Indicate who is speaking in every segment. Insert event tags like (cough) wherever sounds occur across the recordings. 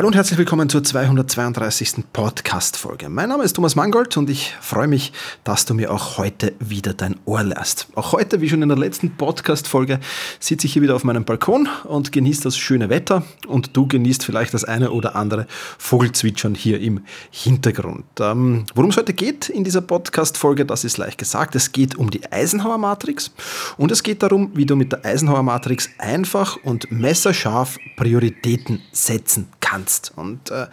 Speaker 1: Hallo und herzlich willkommen zur 232. Podcast-Folge. Mein Name ist Thomas Mangold und ich freue mich, dass du mir auch heute wieder dein Ohr lässt. Auch heute, wie schon in der letzten Podcast-Folge, sitze ich hier wieder auf meinem Balkon und genieße das schöne Wetter und du genießt vielleicht das eine oder andere Vogelzwitschern hier im Hintergrund. Ähm, Worum es heute geht in dieser Podcast-Folge, das ist leicht gesagt. Es geht um die Eisenhower-Matrix und es geht darum, wie du mit der Eisenhower-Matrix einfach und messerscharf Prioritäten setzen kannst. Und äh,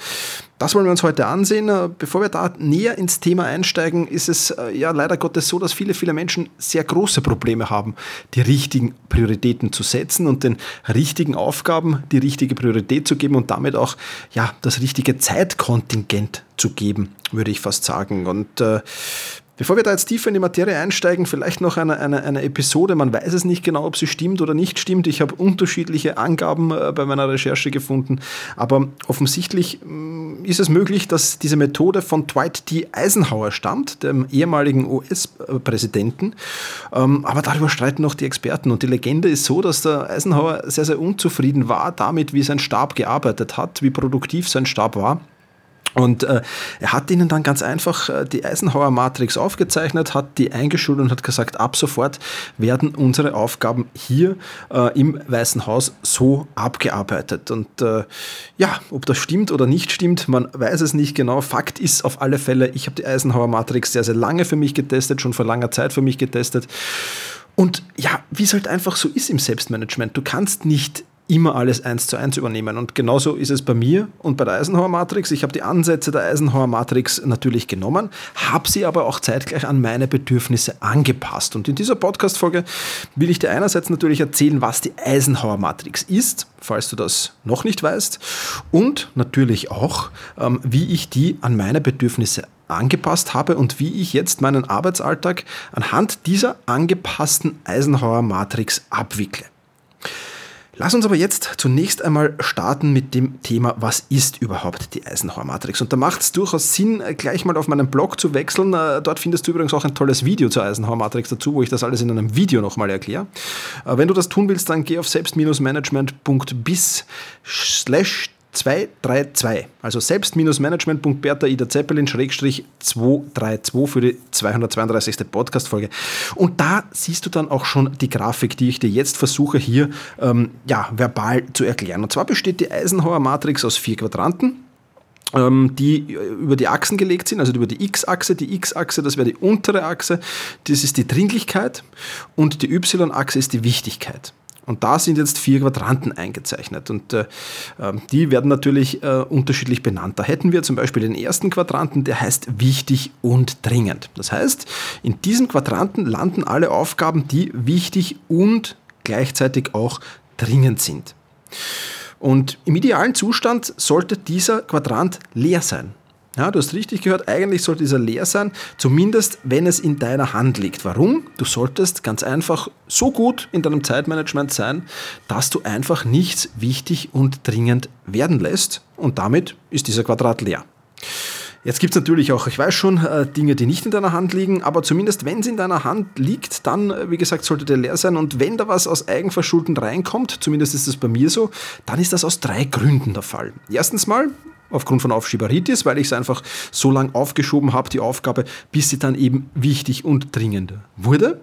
Speaker 1: das wollen wir uns heute ansehen. Äh, bevor wir da näher ins Thema einsteigen, ist es äh, ja leider Gottes so, dass viele, viele Menschen sehr große Probleme haben, die richtigen Prioritäten zu setzen und den richtigen Aufgaben die richtige Priorität zu geben und damit auch ja, das richtige Zeitkontingent zu geben, würde ich fast sagen. Und äh, Bevor wir da jetzt tiefer in die Materie einsteigen, vielleicht noch eine, eine, eine Episode. Man weiß es nicht genau, ob sie stimmt oder nicht stimmt. Ich habe unterschiedliche Angaben äh, bei meiner Recherche gefunden. Aber offensichtlich mm, ist es möglich, dass diese Methode von Dwight D. Eisenhower stammt, dem ehemaligen US-Präsidenten. Ähm, aber darüber streiten noch die Experten. Und die Legende ist so, dass der Eisenhower sehr, sehr unzufrieden war damit, wie sein Stab gearbeitet hat, wie produktiv sein Stab war. Und äh, er hat ihnen dann ganz einfach äh, die Eisenhower Matrix aufgezeichnet, hat die eingeschult und hat gesagt, ab sofort werden unsere Aufgaben hier äh, im Weißen Haus so abgearbeitet. Und äh, ja, ob das stimmt oder nicht stimmt, man weiß es nicht genau. Fakt ist auf alle Fälle, ich habe die Eisenhower Matrix sehr, sehr lange für mich getestet, schon vor langer Zeit für mich getestet. Und ja, wie es halt einfach so ist im Selbstmanagement, du kannst nicht immer alles eins zu eins übernehmen. Und genauso ist es bei mir und bei der Eisenhower Matrix. Ich habe die Ansätze der Eisenhower Matrix natürlich genommen, habe sie aber auch zeitgleich an meine Bedürfnisse angepasst. Und in dieser Podcast-Folge will ich dir einerseits natürlich erzählen, was die Eisenhower Matrix ist, falls du das noch nicht weißt, und natürlich auch, ähm, wie ich die an meine Bedürfnisse angepasst habe und wie ich jetzt meinen Arbeitsalltag anhand dieser angepassten Eisenhower Matrix abwickle. Lass uns aber jetzt zunächst einmal starten mit dem Thema, was ist überhaupt die Eisenhower Matrix? Und da macht es durchaus Sinn, gleich mal auf meinen Blog zu wechseln. Äh, dort findest du übrigens auch ein tolles Video zur Eisenhower Matrix dazu, wo ich das alles in einem Video nochmal erkläre. Äh, wenn du das tun willst, dann geh auf selbst-management.bis slash 232, also selbst-management.bertha Ida Zeppelin Schrägstrich 232 für die 232. Podcast-Folge. Und da siehst du dann auch schon die Grafik, die ich dir jetzt versuche hier ähm, ja, verbal zu erklären. Und zwar besteht die Eisenhower Matrix aus vier Quadranten ähm, die über die Achsen gelegt sind, also über die X-Achse. Die X-Achse, das wäre die untere Achse, das ist die Dringlichkeit und die Y-Achse ist die Wichtigkeit. Und da sind jetzt vier Quadranten eingezeichnet und äh, ähm, die werden natürlich äh, unterschiedlich benannt. Da hätten wir zum Beispiel den ersten Quadranten, der heißt wichtig und dringend. Das heißt, in diesem Quadranten landen alle Aufgaben, die wichtig und gleichzeitig auch dringend sind. Und im idealen Zustand sollte dieser Quadrant leer sein. Ja, du hast richtig gehört, eigentlich sollte dieser leer sein, zumindest wenn es in deiner Hand liegt. Warum? Du solltest ganz einfach so gut in deinem Zeitmanagement sein, dass du einfach nichts wichtig und dringend werden lässt und damit ist dieser Quadrat leer. Jetzt gibt es natürlich auch, ich weiß schon, äh, Dinge, die nicht in deiner Hand liegen, aber zumindest wenn es in deiner Hand liegt, dann, äh, wie gesagt, sollte der leer sein. Und wenn da was aus Eigenverschulden reinkommt, zumindest ist das bei mir so, dann ist das aus drei Gründen der Fall. Erstens mal, aufgrund von Aufschieberitis, weil ich es einfach so lange aufgeschoben habe, die Aufgabe, bis sie dann eben wichtig und dringend wurde.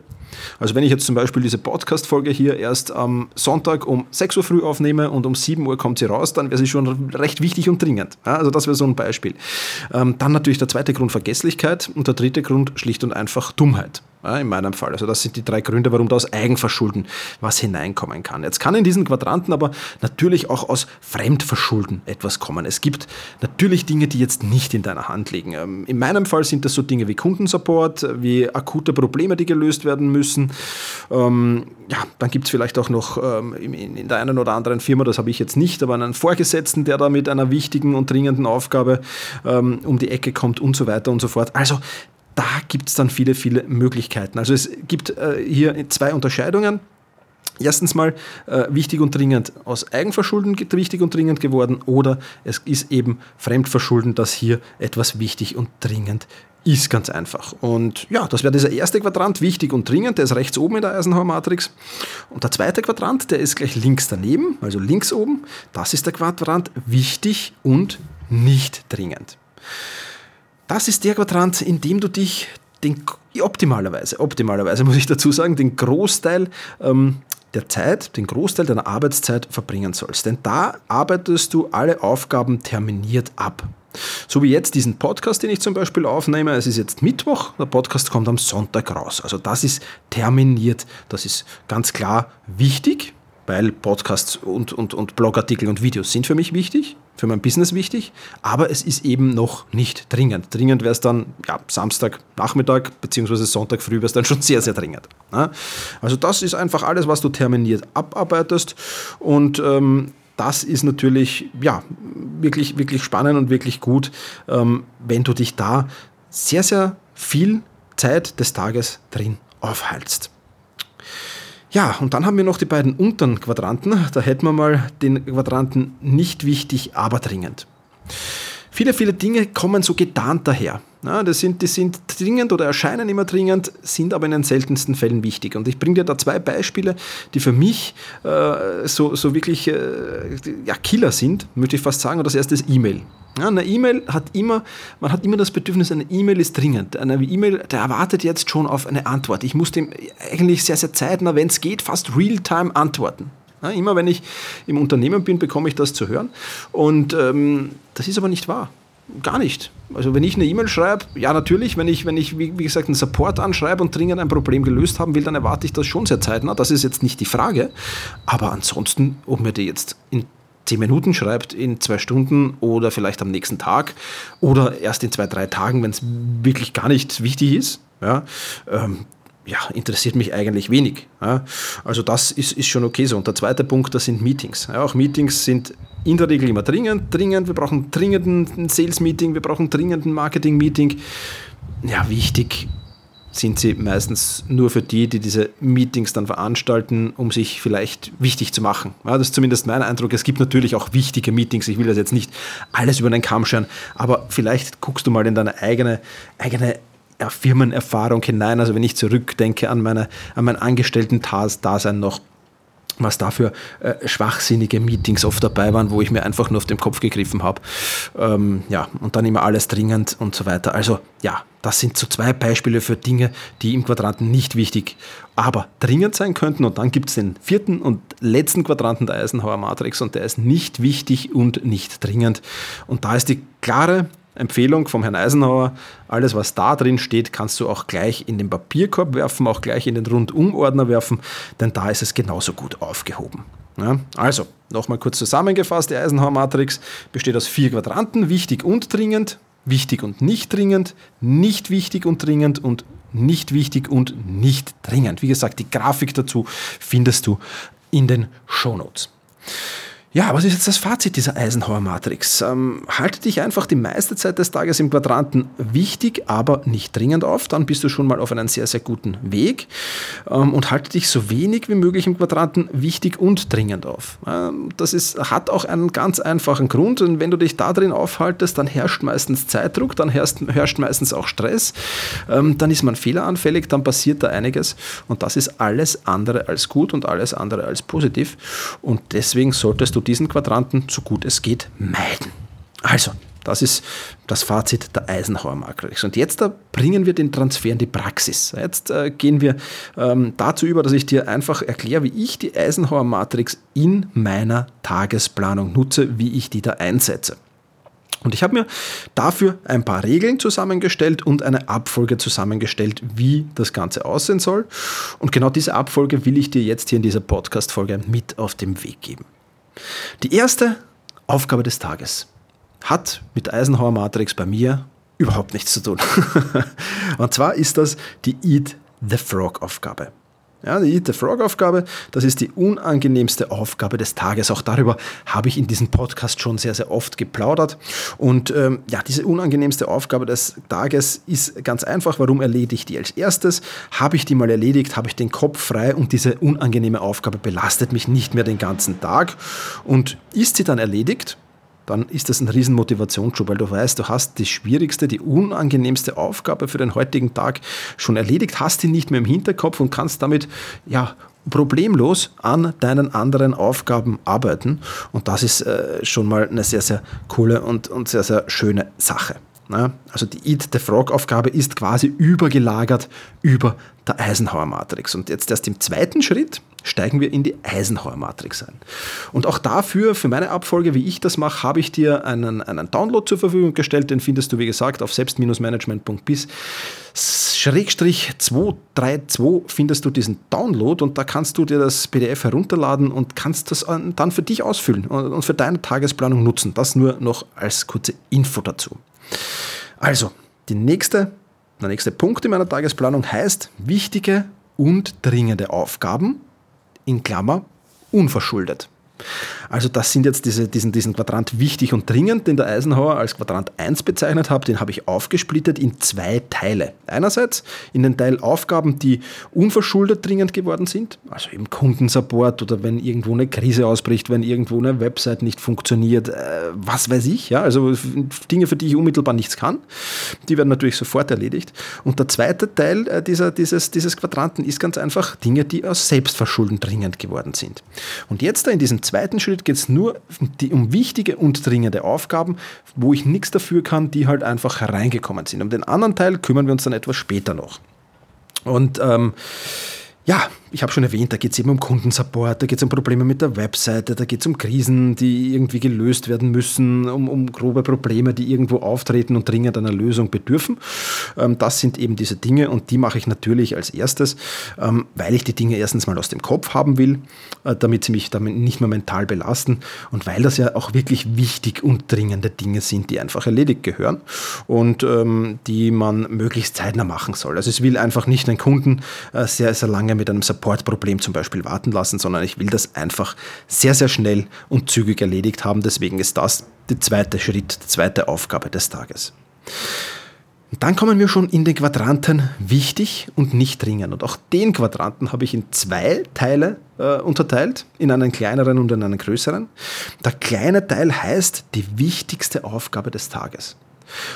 Speaker 1: Also wenn ich jetzt zum Beispiel diese Podcast-Folge hier erst am Sonntag um 6 Uhr früh aufnehme und um 7 Uhr kommt sie raus, dann wäre sie schon recht wichtig und dringend. also das wäre so ein Beispiel. Ähm, dann natürlich der zweite Grund Vergesslichkeit und der dritte Grund schlicht und einfach Dummheit in meinem Fall. Also das sind die drei Gründe, warum da aus Eigenverschulden was hineinkommen kann. Jetzt kann in diesen Quadranten aber natürlich auch aus Fremdverschulden etwas kommen. Es gibt natürlich Dinge, die jetzt nicht in deiner Hand liegen. Ähm, in meinem Fall sind das so Dinge wie Kundensupport, wie akute Probleme, die gelöst werden müssen. Ähm, ja, dann gibt es vielleicht auch noch ähm, in der einen oder anderen Firma, das habe ich jetzt nicht, aber einen Vorgesetzten, der da mit einer wichtigen und dringenden Aufgabe um die Ecke kommt und so weiter und so fort. Also da gibt es dann viele, viele Möglichkeiten. Also es gibt äh, hier zwei Unterscheidungen. erstens mal äh, wichtig und dringend aus Eigenverschulden wichtig und dringend geworden oder es ist eben Fremdverschulden, dass hier etwas wichtig und dringend ist ganz einfach. Und ja, das wäre dieser erste Quadrant, wichtig und dringend, der ist rechts oben in der Eisenhower-Matrix. Und der zweite Quadrant, der ist gleich links daneben, also links oben, das ist der Quadrant wichtig und nicht dringend. Das ist der Quadrant, in dem du dich den, optimalerweise, optimalerweise muss ich dazu sagen, den Großteil ähm, der Zeit, den Großteil deiner Arbeitszeit verbringen sollst. Denn da arbeitest du alle Aufgaben terminiert ab. So wie jetzt diesen Podcast, den ich zum Beispiel aufnehme. Es ist jetzt Mittwoch, der Podcast kommt am Sonntag raus. Also das ist terminiert. Das ist ganz klar wichtig, weil Podcasts und, und, und Blogartikel und Videos sind für mich wichtig, für mein Business wichtig, aber es ist eben noch nicht dringend. Dringend wäre es dann ja, Samstag Nachmittag bzw. Sonntag früh wäre es dann schon sehr, sehr dringend. Ne? Also das ist einfach alles, was du terminiert abarbeitest und ähm, das ist natürlich ja, wirklich, wirklich spannend und wirklich gut, ähm, wenn du dich da sehr, sehr viel Zeit des Tages drin aufhaltst. Ja, und dann haben wir noch die beiden unteren Quadranten. Da hätten wir mal den Quadranten nicht wichtig, aber dringend. Viele, viele Dinge kommen so getarnt daher. Ja, das sind, die sind dringend oder erscheinen immer dringend, sind aber in den seltensten Fällen wichtig. Und ich bringe dir da zwei Beispiele, die für mich äh, so, so wirklich äh, ja, Killer sind, möchte ich fast sagen. Und das erste ist E-Mail. Ja, eine E-Mail hat immer, man hat immer das Bedürfnis, eine E-Mail ist dringend. Eine E-Mail, der erwartet jetzt schon auf eine Antwort. Ich muss dem eigentlich sehr, sehr zeitnah, wenn es geht, fast real-time antworten. Immer wenn ich im Unternehmen bin, bekomme ich das zu hören. Und ähm, das ist aber nicht wahr. Gar nicht. Also wenn ich eine E-Mail schreibe, ja natürlich, wenn ich, wenn ich wie, wie, gesagt einen Support anschreibe und dringend ein Problem gelöst haben will, dann erwarte ich das schon sehr zeitnah. Das ist jetzt nicht die Frage. Aber ansonsten, ob mir die jetzt in zehn Minuten schreibt, in zwei Stunden oder vielleicht am nächsten Tag oder erst in zwei, drei Tagen, wenn es wirklich gar nicht wichtig ist, ja, ähm, ja, interessiert mich eigentlich wenig. Ja. Also das ist, ist schon okay so. Und der zweite Punkt, das sind Meetings. Ja, auch Meetings sind in der Regel immer dringend, dringend. Wir brauchen dringend ein Sales-Meeting, wir brauchen dringend ein Marketing-Meeting. Ja, wichtig sind sie meistens nur für die, die diese Meetings dann veranstalten, um sich vielleicht wichtig zu machen. Ja, das ist zumindest mein Eindruck. Es gibt natürlich auch wichtige Meetings. Ich will das jetzt nicht alles über den Kamm scheren, aber vielleicht guckst du mal in deine eigene, eigene Firmenerfahrung hinein. Also wenn ich zurückdenke an, meine, an mein Angestellten-Dasein noch, was da für äh, schwachsinnige Meetings oft dabei waren, wo ich mir einfach nur auf den Kopf gegriffen habe. Ähm, ja, und dann immer alles dringend und so weiter. Also ja, das sind so zwei Beispiele für Dinge, die im Quadranten nicht wichtig, aber dringend sein könnten. Und dann gibt es den vierten und letzten Quadranten der Eisenhower Matrix und der ist nicht wichtig und nicht dringend. Und da ist die klare Empfehlung vom Herrn Eisenhower, alles was da drin steht, kannst du auch gleich in den Papierkorb werfen, auch gleich in den Rundumordner werfen, denn da ist es genauso gut aufgehoben. Ja, also, nochmal kurz zusammengefasst, die Eisenhower-Matrix besteht aus vier Quadranten, wichtig und dringend, wichtig und nicht dringend, nicht wichtig und dringend und nicht wichtig und nicht dringend. Wie gesagt, die Grafik dazu findest du in den Shownotes. Ja, was ist jetzt das Fazit dieser Eisenhower-Matrix? Ähm, halte dich einfach die meiste Zeit des Tages im Quadranten wichtig, aber nicht dringend auf. Dann bist du schon mal auf einem sehr, sehr guten Weg. Ähm, und halte dich so wenig wie möglich im Quadranten wichtig und dringend auf. Ähm, das ist, hat auch einen ganz einfachen Grund. Und wenn du dich da drin aufhaltest, dann herrscht meistens Zeitdruck, dann herrscht, herrscht meistens auch Stress. Ähm, dann ist man fehleranfällig, dann passiert da einiges. Und das ist alles andere als gut und alles andere als positiv. Und deswegen solltest du diesen Quadranten so gut es geht meiden. Also, das ist das Fazit der Eisenhower Matrix. Und jetzt da bringen wir den Transfer in die Praxis. Jetzt äh, gehen wir ähm, dazu über, dass ich dir einfach erkläre, wie ich die Eisenhower Matrix in meiner Tagesplanung nutze, wie ich die da einsetze. Und ich habe mir dafür ein paar Regeln zusammengestellt und eine Abfolge zusammengestellt, wie das Ganze aussehen soll. Und genau diese Abfolge will ich dir jetzt hier in dieser Podcast-Folge mit auf den Weg geben. Die erste Aufgabe des Tages hat mit Eisenhower Matrix bei mir überhaupt nichts zu tun. (laughs) Und zwar ist das die Eat the Frog Aufgabe. Ja, die Eat the Frog-Aufgabe, das ist die unangenehmste Aufgabe des Tages. Auch darüber habe ich in diesem Podcast schon sehr, sehr oft geplaudert. Und ähm, ja, diese unangenehmste Aufgabe des Tages ist ganz einfach. Warum erledige ich die als erstes? Habe ich die mal erledigt, habe ich den Kopf frei und diese unangenehme Aufgabe belastet mich nicht mehr den ganzen Tag. Und ist sie dann erledigt, dann ist das ein riesen Motivationsschub, weil du weißt, du hast die schwierigste, die unangenehmste Aufgabe für den heutigen Tag schon erledigt, hast die nicht mehr im Hinterkopf und kannst damit ja problemlos an deinen anderen Aufgaben arbeiten. Und das ist äh, schon mal eine sehr, sehr coole und, und sehr, sehr schöne Sache. Ja, also die Eat the Frog Aufgabe ist quasi übergelagert über der Eisenhower Matrix. Und jetzt erst im zweiten Schritt steigen wir in die Eisenhower Matrix ein. Und auch dafür, für meine Abfolge, wie ich das mache, habe ich dir einen, einen Download zur Verfügung gestellt. Den findest du, wie gesagt, auf selbst-management.bis. Schrägstrich 232 findest du diesen Download und da kannst du dir das PDF herunterladen und kannst das dann für dich ausfüllen und für deine Tagesplanung nutzen. Das nur noch als kurze Info dazu. Also, die nächste, der nächste Punkt in meiner Tagesplanung heißt wichtige und dringende Aufgaben in Klammer unverschuldet. Also das sind jetzt diese, diesen, diesen Quadrant wichtig und dringend, den der Eisenhower als Quadrant 1 bezeichnet hat, den habe ich aufgesplittet in zwei Teile. Einerseits in den Teil Aufgaben, die unverschuldet dringend geworden sind, also im Kundensupport oder wenn irgendwo eine Krise ausbricht, wenn irgendwo eine Website nicht funktioniert, äh, was weiß ich, ja, also Dinge, für die ich unmittelbar nichts kann, die werden natürlich sofort erledigt. Und der zweite Teil äh, dieser, dieses, dieses Quadranten ist ganz einfach Dinge, die aus Selbstverschulden dringend geworden sind. Und jetzt da in diesem zweiten Schritt geht es nur um wichtige und dringende Aufgaben, wo ich nichts dafür kann, die halt einfach hereingekommen sind. Um den anderen Teil kümmern wir uns dann etwas später noch. Und ähm, ja, ich habe schon erwähnt, da geht es eben um Kundensupport, da geht es um Probleme mit der Webseite, da geht es um Krisen, die irgendwie gelöst werden müssen, um, um, grobe Probleme, die irgendwo auftreten und dringend einer Lösung bedürfen. Ähm, das sind eben diese Dinge und die mache ich natürlich als erstes, ähm, weil ich die Dinge erstens mal aus dem Kopf haben will, äh, damit sie mich damit nicht mehr mental belasten und weil das ja auch wirklich wichtig und dringende Dinge sind, die einfach erledigt gehören und ähm, die man möglichst zeitnah machen soll. Also es will einfach nicht einen Kunden äh, sehr, sehr lange mit einem Support Supportproblem zum Beispiel warten lassen, sondern ich will das einfach sehr, sehr schnell und zügig erledigt haben. Deswegen ist das der zweite Schritt, die zweite Aufgabe des Tages. Und dann kommen wir schon in den Quadranten wichtig und nicht dringend. Und auch den Quadranten habe ich in zwei Teile äh, unterteilt, in einen kleineren und in einen größeren. Der kleine Teil heißt die wichtigste Aufgabe des Tages.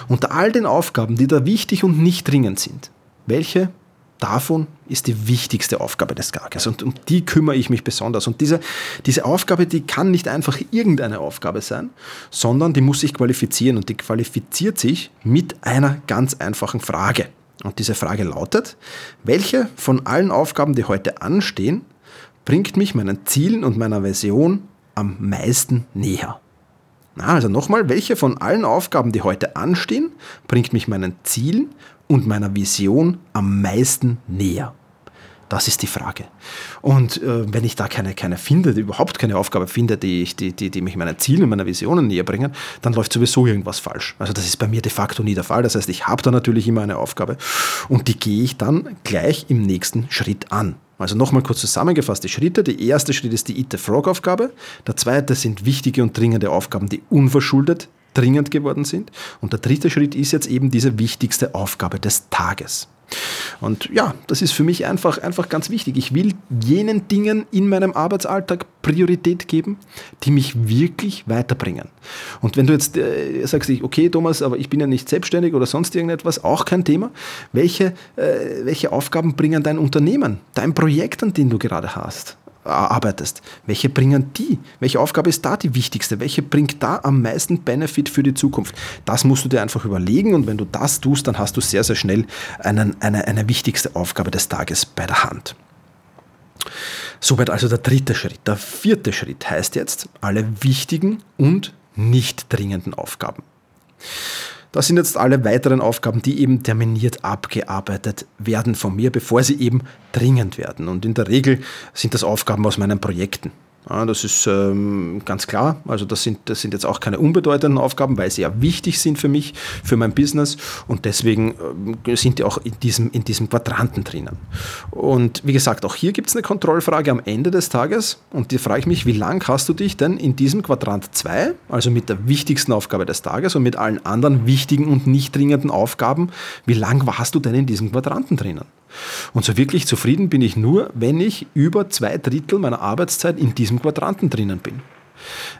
Speaker 1: Unter all den Aufgaben, die da wichtig und nicht dringend sind, welche davon ist die wichtigste Aufgabe des Tages und um die kümmere ich mich besonders. Und diese, diese Aufgabe, die kann nicht einfach irgendeine Aufgabe sein, sondern die muss sich qualifizieren und die qualifiziert sich mit einer ganz einfachen Frage. Und diese Frage lautet, welche von allen Aufgaben, die heute anstehen, bringt mich meinen Zielen und meiner Version am meisten näher? Also nochmal, welche von allen Aufgaben, die heute anstehen, bringt mich meinen Zielen und meiner Vision am meisten näher? Das ist die Frage. Und äh, wenn ich da keine, keine finde, überhaupt keine Aufgabe finde, die, ich, die, die, die mich meinen Zielen meiner Visionen näher bringen, dann läuft sowieso irgendwas falsch. Also das ist bei mir de facto nie der Fall. Das heißt, ich habe da natürlich immer eine Aufgabe und die gehe ich dann gleich im nächsten Schritt an. Also nochmal kurz zusammengefasst die Schritte. Der erste Schritt ist die Eat the Frog Aufgabe. Der zweite sind wichtige und dringende Aufgaben, die unverschuldet dringend geworden sind. Und der dritte Schritt ist jetzt eben diese wichtigste Aufgabe des Tages. Und ja, das ist für mich einfach, einfach ganz wichtig. Ich will jenen Dingen in meinem Arbeitsalltag Priorität geben, die mich wirklich weiterbringen. Und wenn du jetzt äh, sagst, okay Thomas, aber ich bin ja nicht selbstständig oder sonst irgendetwas, auch kein Thema. Welche, äh, welche Aufgaben bringen dein Unternehmen, dein Projekt, an dem du gerade hast? Arbeitest. Welche bringen die? Welche Aufgabe ist da die wichtigste? Welche bringt da am meisten Benefit für die Zukunft? Das musst du dir einfach überlegen und wenn du das tust, dann hast du sehr, sehr schnell einen, eine, eine wichtigste Aufgabe des Tages bei der Hand. Soweit also der dritte Schritt. Der vierte Schritt heißt jetzt alle wichtigen und nicht dringenden Aufgaben. Das sind jetzt alle weiteren Aufgaben, die eben terminiert abgearbeitet werden von mir, bevor sie eben dringend werden. Und in der Regel sind das Aufgaben aus meinen Projekten. Ja, das ist ähm, ganz klar. Also das sind, das sind jetzt auch keine unbedeutenden Aufgaben, weil sie ja wichtig sind für mich, für mein Business und deswegen äh, sind die auch in diesem, in diesem Quadranten drinnen. Und wie gesagt, auch hier gibt es eine Kontrollfrage am Ende des Tages und die frage ich mich, wie lang hast du dich denn in diesem Quadrant 2, also mit der wichtigsten Aufgabe des Tages und mit allen anderen wichtigen und nicht dringenden Aufgaben, wie lang warst du denn in diesem Quadranten drinnen? Und so wirklich zufrieden bin ich nur, wenn ich über zwei Drittel meiner Arbeitszeit in diesem Quadranten drinnen bin.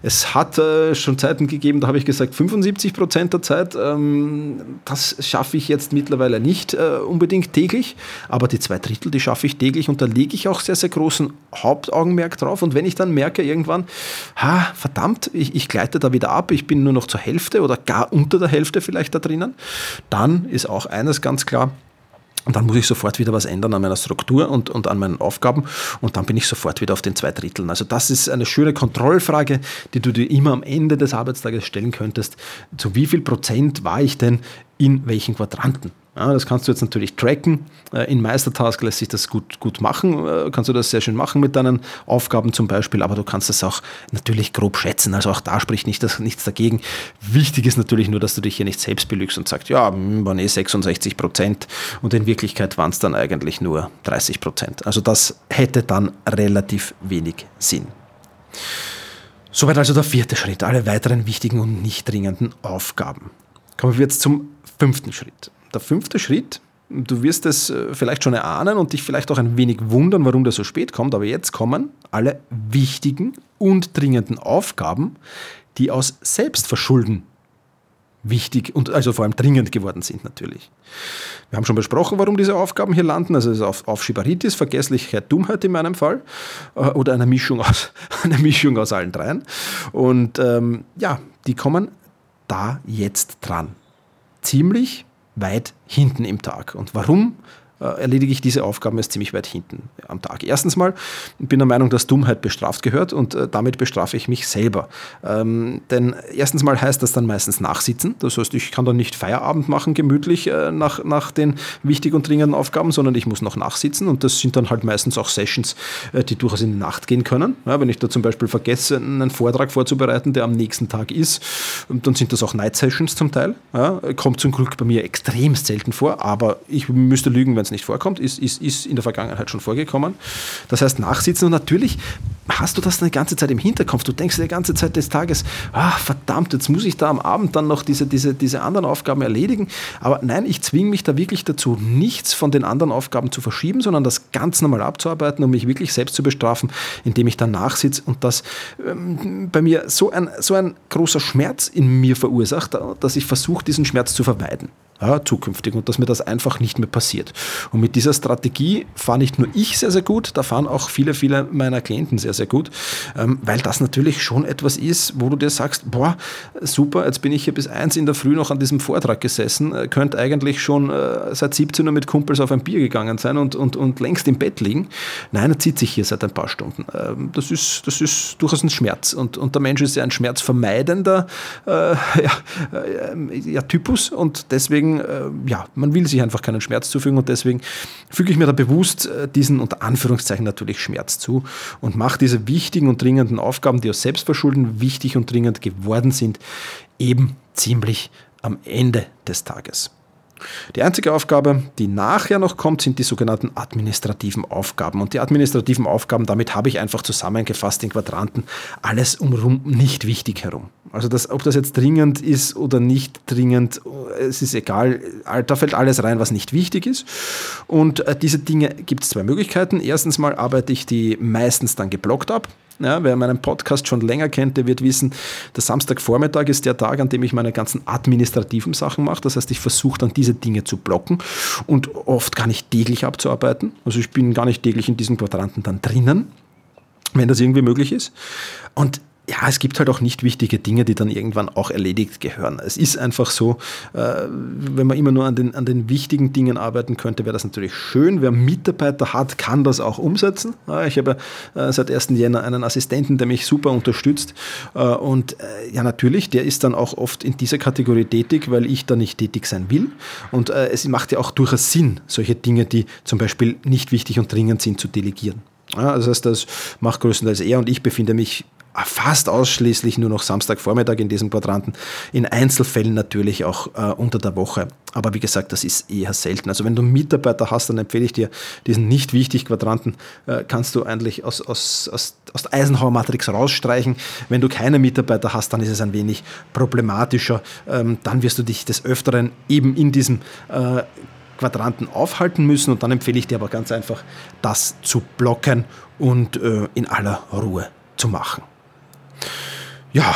Speaker 1: Es hat äh, schon Zeiten gegeben, da habe ich gesagt, 75 Prozent der Zeit, ähm, das schaffe ich jetzt mittlerweile nicht äh, unbedingt täglich, aber die zwei Drittel, die schaffe ich täglich und da lege ich auch sehr, sehr großen Hauptaugenmerk drauf. Und wenn ich dann merke irgendwann, ha, verdammt, ich, ich gleite da wieder ab, ich bin nur noch zur Hälfte oder gar unter der Hälfte vielleicht da drinnen, dann ist auch eines ganz klar, und dann muss ich sofort wieder was ändern an meiner Struktur und, und an meinen Aufgaben und dann bin ich sofort wieder auf den zwei Dritteln. Also das ist eine schöne Kontrollfrage, die du dir immer am Ende des Arbeitstages stellen könntest. Zu wie viel Prozent war ich denn in welchen Quadranten? Ja, das kannst du jetzt natürlich tracken. Äh, in Meistertask lässt sich das gut, gut machen. Äh, kannst du das sehr schön machen mit deinen Aufgaben zum Beispiel, aber du kannst das auch natürlich grob schätzen. Also auch da spricht nicht das, nichts dagegen. Wichtig ist natürlich nur, dass du dich hier nicht selbst belügst und sagst, ja, hm, waren eh 66 Prozent und in Wirklichkeit waren es dann eigentlich nur 30 Prozent. Also das hätte dann relativ wenig Sinn. Soweit also der vierte Schritt, alle weiteren wichtigen und nicht dringenden Aufgaben. Kommen wir jetzt zum fünften Schritt der fünfte Schritt, du wirst es äh, vielleicht schon erahnen und dich vielleicht auch ein wenig wundern, warum das so spät kommt, aber jetzt kommen alle wichtigen und dringenden Aufgaben, die aus Selbstverschulden wichtig und also vor allem dringend geworden sind natürlich. Wir haben schon besprochen, warum diese Aufgaben hier landen. Also es ist auf, Aufschieberitis, Vergesslichkeit, Dummheit in meinem Fall äh, oder eine Mischung aus, (laughs) eine Mischung aus allen dreien. Und ähm, ja, die kommen da jetzt dran. Ziemlich weit hinten im Tag. Und warum erledige ich diese Aufgaben erst ziemlich weit hinten am Tag. Erstens mal bin der Meinung, dass Dummheit bestraft gehört und äh, damit bestrafe ich mich selber. Ähm, denn erstens mal heißt das dann meistens Nachsitzen. Das heißt, ich kann dann nicht Feierabend machen, gemütlich äh, nach, nach den wichtigen und dringenden Aufgaben, sondern ich muss noch nachsitzen und das sind dann halt meistens auch Sessions, äh, die durchaus in die Nacht gehen können. Ja, wenn ich da zum Beispiel vergesse, einen Vortrag vorzubereiten, der am nächsten Tag ist, dann sind das auch Night Sessions zum Teil. Ja, kommt zum Glück bei mir extrem selten vor, aber ich müsste lügen, wenn es nicht vorkommt, ist, ist, ist in der Vergangenheit schon vorgekommen. Das heißt, nachsitzen und natürlich hast du das eine ganze Zeit im Hinterkopf. Du denkst die ganze Zeit des Tages, ach verdammt, jetzt muss ich da am Abend dann noch diese, diese, diese anderen Aufgaben erledigen. Aber nein, ich zwinge mich da wirklich dazu, nichts von den anderen Aufgaben zu verschieben, sondern das ganz normal abzuarbeiten und mich wirklich selbst zu bestrafen, indem ich dann nachsitze und das ähm, bei mir so ein, so ein großer Schmerz in mir verursacht, dass ich versuche, diesen Schmerz zu vermeiden ja, zukünftig und dass mir das einfach nicht mehr passiert. Und mit dieser Strategie fahre nicht nur ich sehr, sehr gut, da fahren auch viele, viele meiner Klienten sehr, sehr gut, ähm, weil das natürlich schon etwas ist, wo du dir sagst, boah, super, jetzt bin ich hier bis eins in der Früh noch an diesem Vortrag gesessen, äh, könnte eigentlich schon äh, seit 17 Uhr mit Kumpels auf ein Bier gegangen sein und, und, und längst im Bett liegen. Nein, er zieht sich hier seit ein paar Stunden. Ähm, das, ist, das ist durchaus ein Schmerz und, und der Mensch ist ja ein schmerzvermeidender äh, (laughs) ja, äh, ja, Typus und deswegen deswegen, äh, ja, man will sich einfach keinen Schmerz zufügen und deswegen füge ich mir da bewusst äh, diesen unter Anführungszeichen natürlich Schmerz zu und mache diese wichtigen und dringenden Aufgaben, die aus Selbstverschulden wichtig und dringend geworden sind, eben ziemlich am Ende des Tages. Die einzige Aufgabe, die nachher noch kommt, sind die sogenannten administrativen Aufgaben. Und die administrativen Aufgaben, damit habe ich einfach zusammengefasst in Quadranten alles umrum nicht wichtig herum. Also das, ob das jetzt dringend ist oder nicht dringend, es ist egal. Da fällt alles rein, was nicht wichtig ist. Und äh, diese Dinge gibt es zwei Möglichkeiten. Erstens mal arbeite ich die meistens dann geblockt ab. Ja, wer meinen Podcast schon länger kennt, der wird wissen, der Samstagvormittag ist der Tag, an dem ich meine ganzen administrativen Sachen mache. Das heißt, ich versuche dann diese Dinge zu blocken und oft gar nicht täglich abzuarbeiten. Also ich bin gar nicht täglich in diesem Quadranten dann drinnen, wenn das irgendwie möglich ist. Und ja, es gibt halt auch nicht wichtige Dinge, die dann irgendwann auch erledigt gehören. Es ist einfach so, äh, wenn man immer nur an den, an den wichtigen Dingen arbeiten könnte, wäre das natürlich schön. Wer Mitarbeiter hat, kann das auch umsetzen. Ich habe äh, seit 1. Jänner einen Assistenten, der mich super unterstützt. Äh, und ja, natürlich, der ist dann auch oft in dieser Kategorie tätig, weil ich da nicht tätig sein will. Und es macht ja auch durchaus Sinn, solche Dinge, die zum Beispiel nicht wichtig und dringend sind, zu delegieren. Ja, das heißt, das macht größtenteils er und ich befinde mich fast ausschließlich nur noch Samstagvormittag in diesem Quadranten. In Einzelfällen natürlich auch äh, unter der Woche. Aber wie gesagt, das ist eher selten. Also wenn du Mitarbeiter hast, dann empfehle ich dir diesen nicht wichtig Quadranten, äh, kannst du eigentlich aus, aus, aus, aus der Eisenhower Matrix rausstreichen. Wenn du keine Mitarbeiter hast, dann ist es ein wenig problematischer. Ähm, dann wirst du dich des Öfteren eben in diesem äh, Quadranten aufhalten müssen und dann empfehle ich dir aber ganz einfach, das zu blocken und äh, in aller Ruhe zu machen. Ja,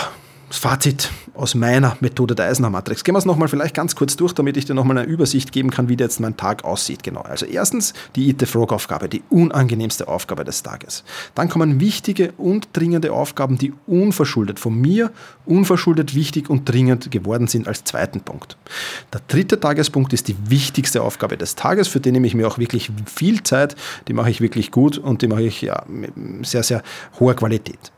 Speaker 1: das Fazit aus meiner Methode der Eisenhower Matrix. Gehen wir es nochmal vielleicht ganz kurz durch, damit ich dir nochmal eine Übersicht geben kann, wie jetzt mein Tag aussieht. Genau. Also erstens die Eat the Frog Aufgabe, die unangenehmste Aufgabe des Tages. Dann kommen wichtige und dringende Aufgaben, die unverschuldet von mir unverschuldet wichtig und dringend geworden sind als zweiten Punkt. Der dritte Tagespunkt ist die wichtigste Aufgabe des Tages, für die nehme ich mir auch wirklich viel Zeit, die mache ich wirklich gut und die mache ich ja mit sehr, sehr hoher Qualität.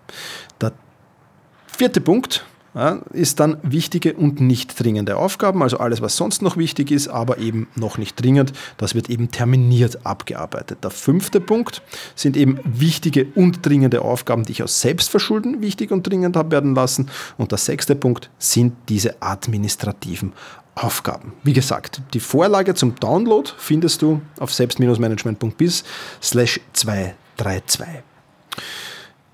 Speaker 1: Der Vierte Punkt ja, ist dann wichtige und nicht dringende Aufgaben, also alles, was sonst noch wichtig ist, aber eben noch nicht dringend, das wird eben terminiert abgearbeitet. Der fünfte Punkt sind eben wichtige und dringende Aufgaben, die ich aus Selbstverschulden wichtig und dringend habe werden lassen. Und der sechste Punkt sind diese administrativen Aufgaben. Wie gesagt, die Vorlage zum Download findest du auf selbst-management.bis slash 232.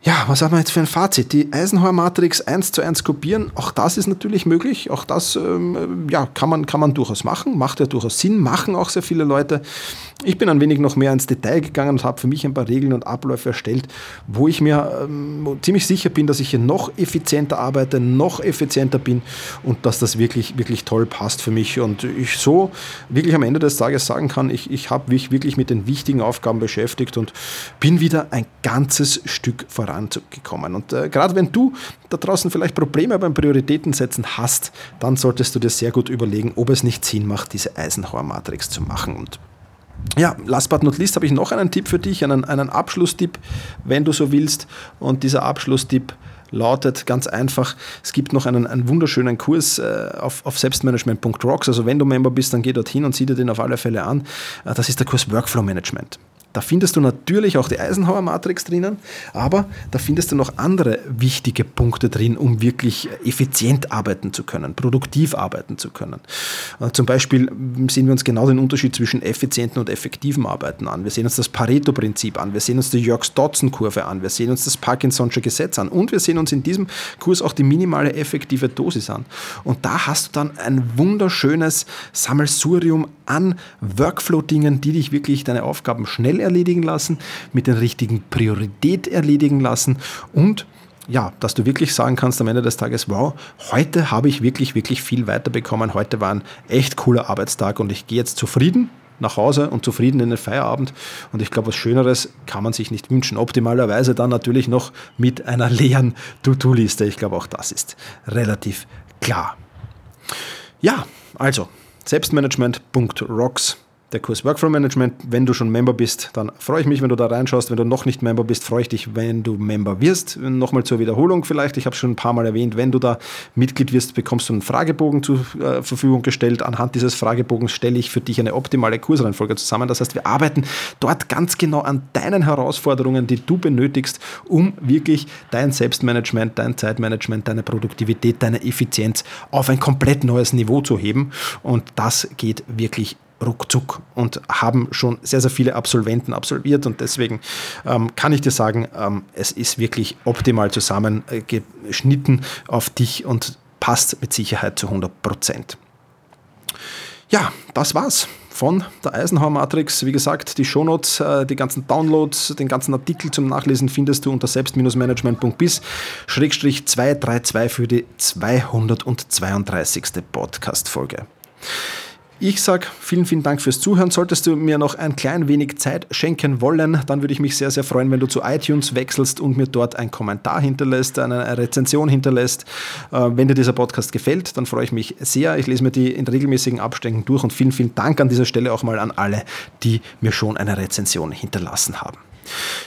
Speaker 1: Ja, was haben wir jetzt für ein Fazit? Die Eisenhower Matrix 1 zu 1 kopieren, auch das ist natürlich möglich. Auch das ähm, ja, kann, man, kann man durchaus machen, macht ja durchaus Sinn, machen auch sehr viele Leute. Ich bin ein wenig noch mehr ins Detail gegangen und habe für mich ein paar Regeln und Abläufe erstellt, wo ich mir ähm, ziemlich sicher bin, dass ich hier noch effizienter arbeite, noch effizienter bin und dass das wirklich, wirklich toll passt für mich. Und ich so wirklich am Ende des Tages sagen kann, ich, ich habe mich wirklich mit den wichtigen Aufgaben beschäftigt und bin wieder ein ganzes Stück vorangekommen. Und äh, gerade wenn du da draußen vielleicht Probleme beim Prioritätensetzen hast, dann solltest du dir sehr gut überlegen, ob es nicht Sinn macht, diese Eisenhower-Matrix zu machen. Und ja, last but not least habe ich noch einen Tipp für dich, einen, einen Abschlusstipp, wenn du so willst. Und dieser Abschlusstipp lautet ganz einfach, es gibt noch einen, einen wunderschönen Kurs äh, auf, auf selbstmanagement.rocks. Also wenn du Member bist, dann geh dorthin und sieh dir den auf alle Fälle an. Äh, das ist der Kurs Workflow Management. Da findest du natürlich auch die Eisenhower-Matrix drinnen, aber da findest du noch andere wichtige Punkte drin, um wirklich effizient arbeiten zu können, produktiv arbeiten zu können. Äh, zum Beispiel sehen wir uns genau den Unterschied zwischen effizienten und effektiven Arbeiten an. Wir sehen uns das Pareto-Prinzip an, wir sehen uns die Jörgs-Dodson-Kurve an, wir sehen uns das Parkinson'sche Gesetz an und wir sehen uns in diesem Kurs auch die minimale effektive Dosis an. Und da hast du dann ein wunderschönes Sammelsurium an Workflow-Dingen, die dich wirklich deine Aufgaben schnell erledigen lassen, mit der richtigen Priorität erledigen lassen und ja, dass du wirklich sagen kannst am Ende des Tages, wow, heute habe ich wirklich, wirklich viel weiterbekommen. Heute war ein echt cooler Arbeitstag und ich gehe jetzt zufrieden nach Hause und zufrieden in den Feierabend. Und ich glaube, was Schöneres kann man sich nicht wünschen. Optimalerweise dann natürlich noch mit einer leeren To-Do-Liste. Ich glaube, auch das ist relativ klar. Ja, also selbstmanagement.rocks der Kurs Workflow Management. Wenn du schon Member bist, dann freue ich mich, wenn du da reinschaust. Wenn du noch nicht Member bist, freue ich dich, wenn du Member wirst. Nochmal zur Wiederholung vielleicht. Ich habe schon ein paar Mal erwähnt, wenn du da Mitglied wirst, bekommst du einen Fragebogen zur äh, Verfügung gestellt. Anhand dieses Fragebogens stelle ich für dich eine optimale Kursreihenfolge zusammen. Das heißt, wir arbeiten dort ganz genau an deinen Herausforderungen, die du benötigst, um wirklich dein Selbstmanagement, dein Zeitmanagement, deine Produktivität, deine Effizienz auf ein komplett neues Niveau zu heben. Und das geht wirklich ruckzuck und haben schon sehr, sehr viele Absolventen absolviert und deswegen ähm, kann ich dir sagen, ähm, es ist wirklich optimal zusammengeschnitten auf dich und passt mit Sicherheit zu 100 Prozent. Ja, das war's von der Eisenhower Matrix. Wie gesagt, die Shownotes, äh, die ganzen Downloads, den ganzen Artikel zum Nachlesen findest du unter selbst-management.bis 232 für die 232. Podcast-Folge. Ich sage vielen, vielen Dank fürs Zuhören. Solltest du mir noch ein klein wenig Zeit schenken wollen, dann würde ich mich sehr, sehr freuen, wenn du zu iTunes wechselst und mir dort einen Kommentar hinterlässt, eine Rezension hinterlässt. Äh, wenn dir dieser Podcast gefällt, dann freue ich mich sehr. Ich lese mir die in regelmäßigen Abständen durch und vielen, vielen Dank an dieser Stelle auch mal an alle, die mir schon eine Rezension hinterlassen haben.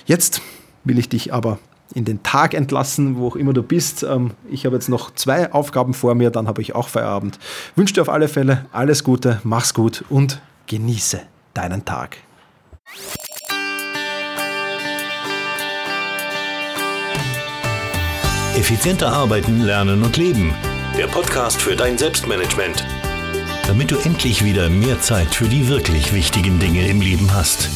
Speaker 1: Jetzt will ich dich aber in den Tag entlassen, wo auch immer du bist. Ähm, ich habe jetzt noch zwei Aufgaben vor mir, dann habe ich auch Feierabend. Wünsche dir auf alle Fälle alles Gute, mach's gut und genieße deinen Tag.
Speaker 2: Effizienter arbeiten, lernen und leben. Der Podcast für dein Selbstmanagement. Damit du endlich wieder mehr Zeit für die wirklich wichtigen Dinge im Leben hast.